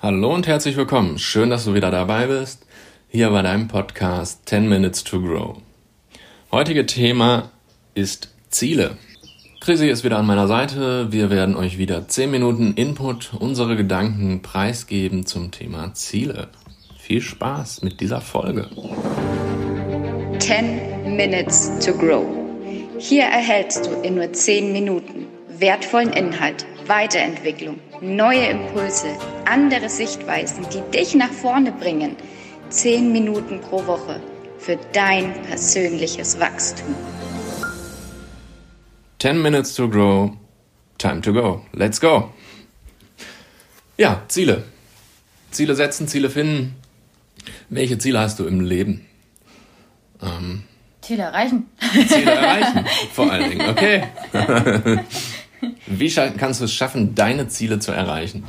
Hallo und herzlich willkommen. Schön, dass du wieder dabei bist. Hier bei deinem Podcast 10 Minutes to Grow. Heutige Thema ist Ziele. Chrissy ist wieder an meiner Seite. Wir werden euch wieder 10 Minuten Input, unsere Gedanken preisgeben zum Thema Ziele. Viel Spaß mit dieser Folge. 10 Minutes to Grow. Hier erhältst du in nur 10 Minuten wertvollen Inhalt, Weiterentwicklung, neue Impulse, andere Sichtweisen, die dich nach vorne bringen. 10 Minuten pro Woche für dein persönliches Wachstum. 10 minutes to grow, time to go. Let's go. Ja, Ziele. Ziele setzen, Ziele finden. Welche Ziele hast du im Leben? Ähm, Ziele erreichen. Ziele erreichen, vor allen Dingen, okay. Wie kannst du es schaffen, deine Ziele zu erreichen?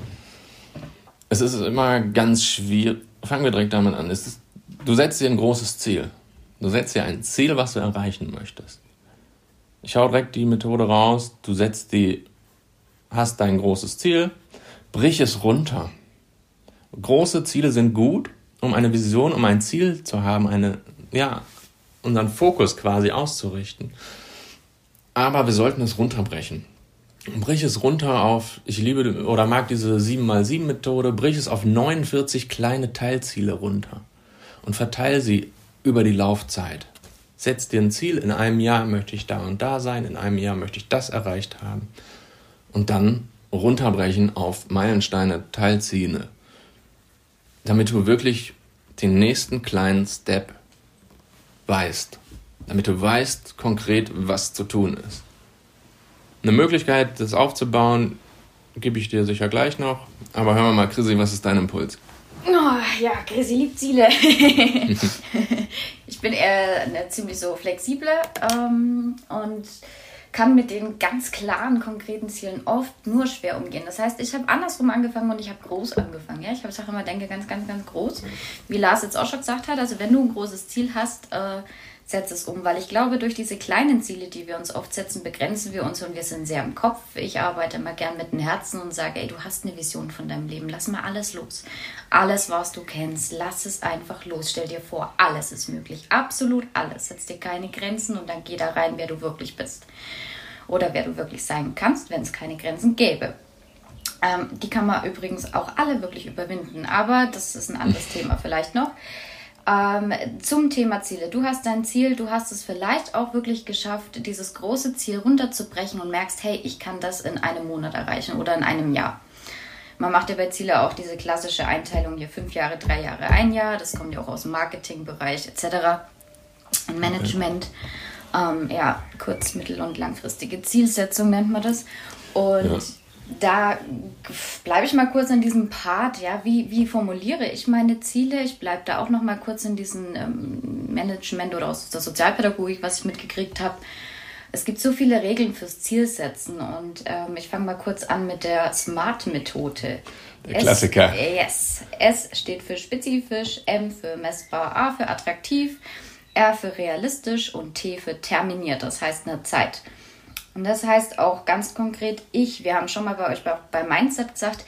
Es ist immer ganz schwierig. Fangen wir direkt damit an. Ist, du setzt dir ein großes Ziel. Du setzt dir ein Ziel, was du erreichen möchtest. Ich hau direkt die Methode raus. Du setzt die, hast dein großes Ziel, brich es runter. Große Ziele sind gut, um eine Vision, um ein Ziel zu haben, eine, ja, unseren Fokus quasi auszurichten. Aber wir sollten es runterbrechen brich es runter auf, ich liebe oder mag diese 7x7 Methode, brich es auf 49 kleine Teilziele runter und verteile sie über die Laufzeit. Setz dir ein Ziel, in einem Jahr möchte ich da und da sein, in einem Jahr möchte ich das erreicht haben. Und dann runterbrechen auf Meilensteine, Teilziele, damit du wirklich den nächsten kleinen Step weißt, damit du weißt konkret, was zu tun ist. Eine Möglichkeit, das aufzubauen, gebe ich dir sicher gleich noch. Aber hören wir mal, Chrissy, was ist dein Impuls? Oh, ja, Chrissy liebt Ziele. ich bin eher eine ziemlich so flexible ähm, und kann mit den ganz klaren, konkreten Zielen oft nur schwer umgehen. Das heißt, ich habe andersrum angefangen und ich habe groß angefangen. Ja? Ich habe immer denke ganz, ganz, ganz groß. Wie Lars jetzt auch schon gesagt hat, also wenn du ein großes Ziel hast, äh, setze es um, weil ich glaube, durch diese kleinen Ziele, die wir uns oft setzen, begrenzen wir uns und wir sind sehr im Kopf. Ich arbeite immer gern mit dem Herzen und sage, ey, du hast eine Vision von deinem Leben, lass mal alles los. Alles, was du kennst, lass es einfach los. Stell dir vor, alles ist möglich, absolut alles. Setz dir keine Grenzen und dann geh da rein, wer du wirklich bist. Oder wer du wirklich sein kannst, wenn es keine Grenzen gäbe. Ähm, die kann man übrigens auch alle wirklich überwinden, aber das ist ein anderes Thema vielleicht noch. Ähm, zum Thema Ziele. Du hast dein Ziel, du hast es vielleicht auch wirklich geschafft, dieses große Ziel runterzubrechen und merkst, hey, ich kann das in einem Monat erreichen oder in einem Jahr. Man macht ja bei Ziele auch diese klassische Einteilung hier fünf Jahre, drei Jahre, ein Jahr. Das kommt ja auch aus dem Marketingbereich etc. Und Management. Ähm, ja, kurz-, mittel- und langfristige Zielsetzung nennt man das. Und ja da bleibe ich mal kurz in diesem Part, ja, wie, wie formuliere ich meine Ziele? Ich bleibe da auch noch mal kurz in diesem ähm, Management oder aus der Sozialpädagogik, was ich mitgekriegt habe. Es gibt so viele Regeln fürs Zielsetzen und ähm, ich fange mal kurz an mit der SMART-Methode. Der Klassiker. yes. S steht für spezifisch, M für messbar, A für attraktiv, R für realistisch und T für terminiert, das heißt eine Zeit. Und das heißt auch ganz konkret, ich, wir haben schon mal bei euch bei, bei Mindset gesagt,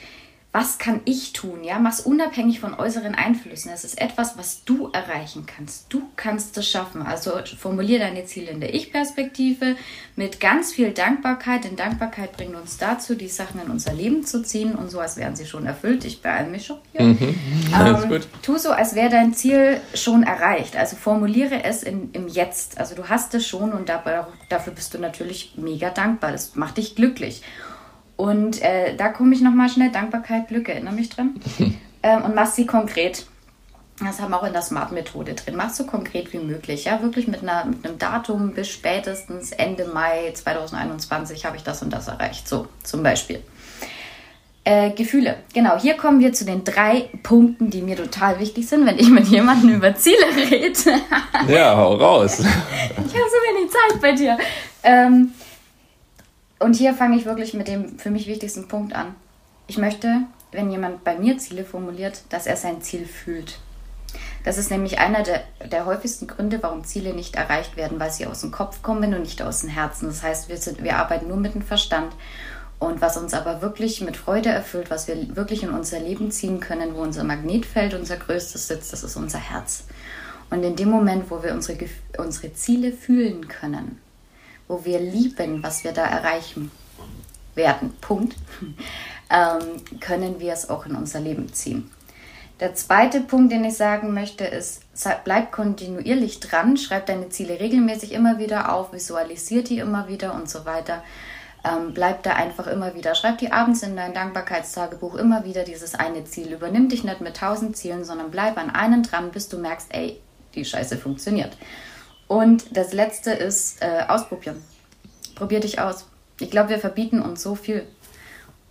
was kann ich tun? Ja, mach's unabhängig von äußeren Einflüssen. Es ist etwas, was du erreichen kannst. Du kannst es schaffen. Also formulier deine Ziele in der Ich-Perspektive mit ganz viel Dankbarkeit, denn Dankbarkeit bringt uns dazu, die Sachen in unser Leben zu ziehen und so, als wären sie schon erfüllt. Ich beeile mich schon hier. Mhm. Ähm, tu so, als wäre dein Ziel schon erreicht. Also formuliere es in, im Jetzt. Also du hast es schon und dabei, dafür bist du natürlich mega dankbar. Das macht dich glücklich. Und äh, da komme ich nochmal schnell, Dankbarkeit, Glück, erinnere mich dran. ähm, und mach sie konkret. Das haben wir auch in der Smart-Methode drin. Mach so konkret wie möglich. Ja, wirklich mit, einer, mit einem Datum bis spätestens Ende Mai 2021 habe ich das und das erreicht. So, zum Beispiel. Äh, Gefühle. Genau, hier kommen wir zu den drei Punkten, die mir total wichtig sind, wenn ich mit jemandem über Ziele rede. ja, hau raus. ich habe so wenig Zeit bei dir. Ähm, und hier fange ich wirklich mit dem für mich wichtigsten Punkt an. Ich möchte, wenn jemand bei mir Ziele formuliert, dass er sein Ziel fühlt. Das ist nämlich einer der, der häufigsten Gründe, warum Ziele nicht erreicht werden, weil sie aus dem Kopf kommen und nicht aus dem Herzen. Das heißt, wir, sind, wir arbeiten nur mit dem Verstand. Und was uns aber wirklich mit Freude erfüllt, was wir wirklich in unser Leben ziehen können, wo unser Magnetfeld unser größtes sitzt, das ist unser Herz. Und in dem Moment, wo wir unsere, unsere Ziele fühlen können, wo wir lieben, was wir da erreichen werden, Punkt, ähm, können wir es auch in unser Leben ziehen. Der zweite Punkt, den ich sagen möchte, ist, bleib kontinuierlich dran, schreib deine Ziele regelmäßig immer wieder auf, visualisier die immer wieder und so weiter. Ähm, bleib da einfach immer wieder. Schreib die abends in dein Dankbarkeitstagebuch immer wieder dieses eine Ziel. Übernimm dich nicht mit tausend Zielen, sondern bleib an einem dran, bis du merkst, ey, die Scheiße funktioniert. Und das letzte ist äh, ausprobieren. Probier dich aus. Ich glaube, wir verbieten uns so viel.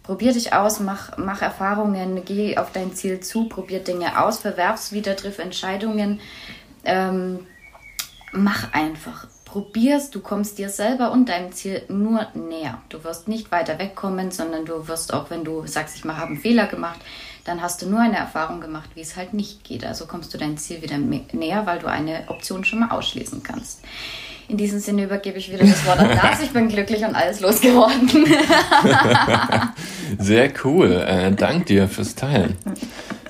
Probier dich aus, mach, mach Erfahrungen, geh auf dein Ziel zu, probier Dinge aus, verwerf's wieder, triff Entscheidungen. Ähm, mach einfach probierst, du kommst dir selber und deinem Ziel nur näher. Du wirst nicht weiter wegkommen, sondern du wirst auch, wenn du sagst, ich habe einen Fehler gemacht, dann hast du nur eine Erfahrung gemacht, wie es halt nicht geht. Also kommst du dein Ziel wieder näher, weil du eine Option schon mal ausschließen kannst. In diesem Sinne übergebe ich wieder das Wort an Lars. Ich bin glücklich und alles losgeworden. Sehr cool. Äh, dank dir fürs Teilen.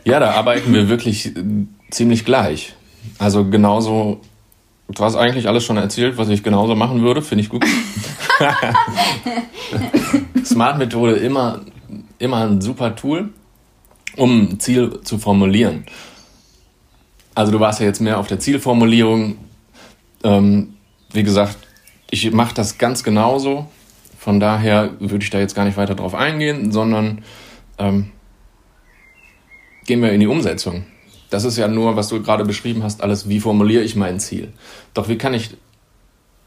Ja, da arbeiten wir wirklich äh, ziemlich gleich. Also genauso Du hast eigentlich alles schon erzählt, was ich genauso machen würde. Finde ich gut. Smart-Methode immer, immer ein super Tool, um ein Ziel zu formulieren. Also du warst ja jetzt mehr auf der Zielformulierung. Ähm, wie gesagt, ich mache das ganz genauso. Von daher würde ich da jetzt gar nicht weiter drauf eingehen, sondern ähm, gehen wir in die Umsetzung. Das ist ja nur, was du gerade beschrieben hast, alles, wie formuliere ich mein Ziel. Doch wie kann ich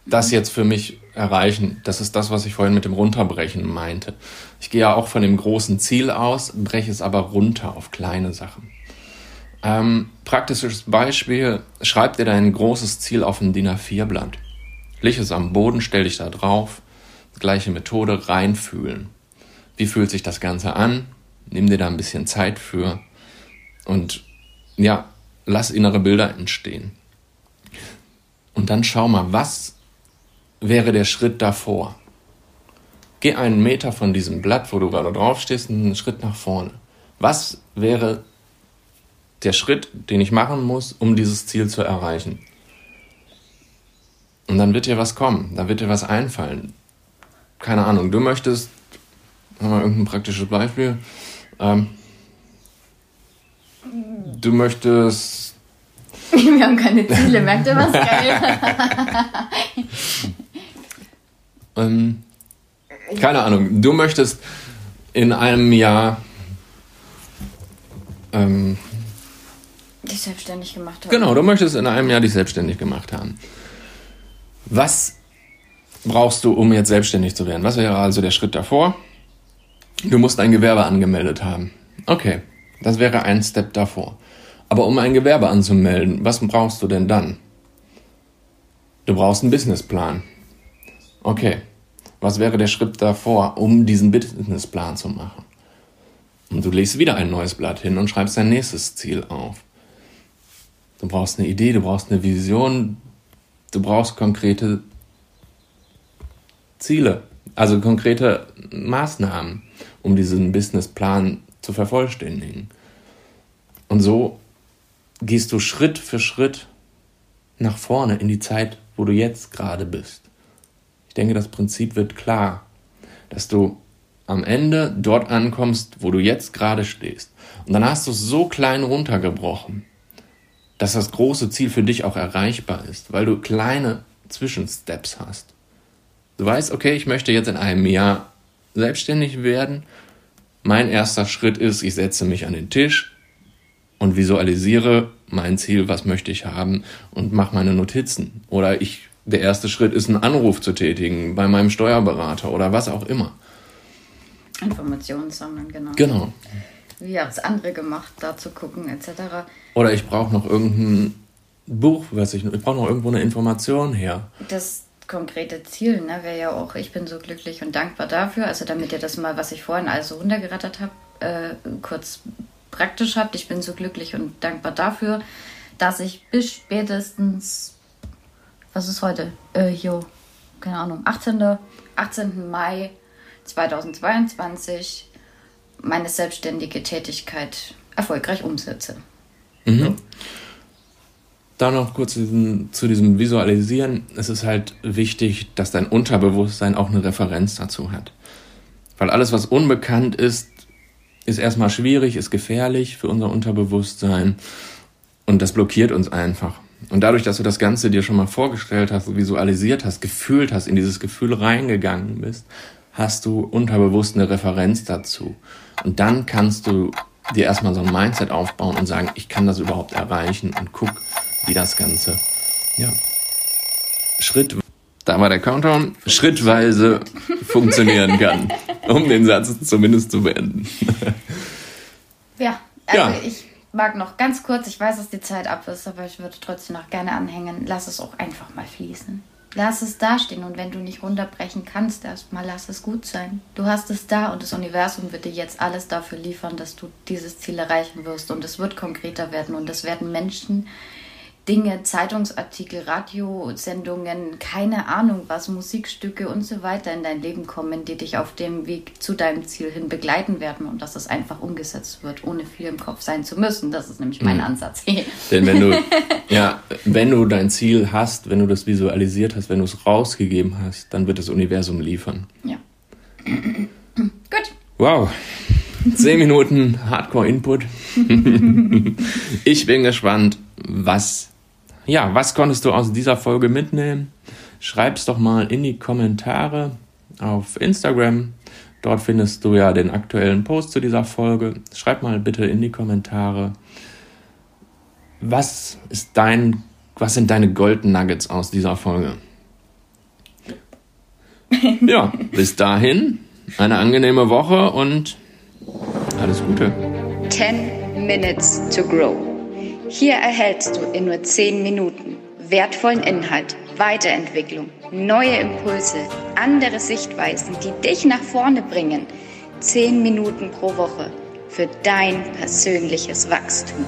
das jetzt für mich erreichen? Das ist das, was ich vorhin mit dem Runterbrechen meinte. Ich gehe ja auch von dem großen Ziel aus, breche es aber runter auf kleine Sachen. Ähm, praktisches Beispiel, schreib dir dein großes Ziel auf ein DIN A4-Blatt. Leg es am Boden, stell dich da drauf, gleiche Methode, reinfühlen. Wie fühlt sich das Ganze an? Nimm dir da ein bisschen Zeit für und ja, lass innere Bilder entstehen. Und dann schau mal, was wäre der Schritt davor? Geh einen Meter von diesem Blatt, wo du gerade drauf stehst, einen Schritt nach vorne. Was wäre der Schritt, den ich machen muss, um dieses Ziel zu erreichen? Und dann wird dir was kommen, dann wird dir was einfallen. Keine Ahnung, du möchtest, haben wir irgendein praktisches Beispiel, ähm, Du möchtest. Wir haben keine Ziele, merkt ihr was geil? ähm, keine Ahnung. Du möchtest in einem Jahr. Ähm, dich selbstständig gemacht haben. Genau, du möchtest in einem Jahr dich selbstständig gemacht haben. Was brauchst du, um jetzt selbstständig zu werden? Was wäre also der Schritt davor? Du musst ein Gewerbe angemeldet haben. Okay, das wäre ein Step davor. Aber um ein Gewerbe anzumelden, was brauchst du denn dann? Du brauchst einen Businessplan. Okay, was wäre der Schritt davor, um diesen Businessplan zu machen? Und du legst wieder ein neues Blatt hin und schreibst dein nächstes Ziel auf. Du brauchst eine Idee, du brauchst eine Vision, du brauchst konkrete Ziele, also konkrete Maßnahmen, um diesen Businessplan zu vervollständigen. Und so gehst du Schritt für Schritt nach vorne in die Zeit, wo du jetzt gerade bist. Ich denke, das Prinzip wird klar, dass du am Ende dort ankommst, wo du jetzt gerade stehst. Und dann hast du es so klein runtergebrochen, dass das große Ziel für dich auch erreichbar ist, weil du kleine Zwischensteps hast. Du weißt, okay, ich möchte jetzt in einem Jahr selbstständig werden mein erster Schritt ist, ich setze mich an den Tisch und visualisiere mein Ziel, was möchte ich haben und mache meine Notizen. Oder ich, der erste Schritt ist, einen Anruf zu tätigen bei meinem Steuerberater oder was auch immer. Informationen sammeln, genau. Genau. Wie hat es andere gemacht, da zu gucken, etc. Oder ich brauche noch irgendein Buch, weiß ich, ich brauche noch irgendwo eine Information her. Das konkrete Ziel ne, wäre ja auch, ich bin so glücklich und dankbar dafür. Also damit ihr das mal, was ich vorhin also runtergerattert habe, äh, kurz praktisch habt. Ich bin so glücklich und dankbar dafür, dass ich bis spätestens, was ist heute? Äh, jo, keine Ahnung, 18. 18. Mai 2022 meine selbstständige Tätigkeit erfolgreich umsetze. Mhm. So. Da noch kurz zu diesem Visualisieren. Es ist halt wichtig, dass dein Unterbewusstsein auch eine Referenz dazu hat. Weil alles, was unbekannt ist, ist erstmal schwierig, ist gefährlich für unser Unterbewusstsein und das blockiert uns einfach. Und dadurch, dass du das Ganze dir schon mal vorgestellt hast, visualisiert hast, gefühlt hast, in dieses Gefühl reingegangen bist, hast du unterbewusst eine Referenz dazu. Und dann kannst du dir erstmal so ein Mindset aufbauen und sagen, ich kann das überhaupt erreichen und guck, wie das Ganze, ja, Schritt, da war der Countdown, schrittweise funktionieren kann, um den Satz zumindest zu beenden. ja, also ja. ich mag noch ganz kurz, ich weiß, dass die Zeit ab ist, aber ich würde trotzdem noch gerne anhängen, lass es auch einfach mal fließen. Lass es dastehen und wenn du nicht runterbrechen kannst, erstmal lass es gut sein. Du hast es da und das Universum wird dir jetzt alles dafür liefern, dass du dieses Ziel erreichen wirst und es wird konkreter werden und es werden Menschen Dinge, Zeitungsartikel, Radiosendungen, keine Ahnung was, Musikstücke und so weiter in dein Leben kommen, die dich auf dem Weg zu deinem Ziel hin begleiten werden und dass es einfach umgesetzt wird, ohne viel im Kopf sein zu müssen. Das ist nämlich mein mhm. Ansatz. Denn wenn du, ja, wenn du dein Ziel hast, wenn du das visualisiert hast, wenn du es rausgegeben hast, dann wird das Universum liefern. Ja. Gut. Wow. Zehn Minuten Hardcore-Input. ich bin gespannt, was ja, was konntest du aus dieser Folge mitnehmen? Schreib's doch mal in die Kommentare auf Instagram. Dort findest du ja den aktuellen Post zu dieser Folge. Schreib mal bitte in die Kommentare, was ist dein, was sind deine Golden Nuggets aus dieser Folge? ja, bis dahin eine angenehme Woche und alles Gute. 10 Minutes to Grow. Hier erhältst du in nur 10 Minuten wertvollen Inhalt, Weiterentwicklung, neue Impulse, andere Sichtweisen, die dich nach vorne bringen. 10 Minuten pro Woche für dein persönliches Wachstum.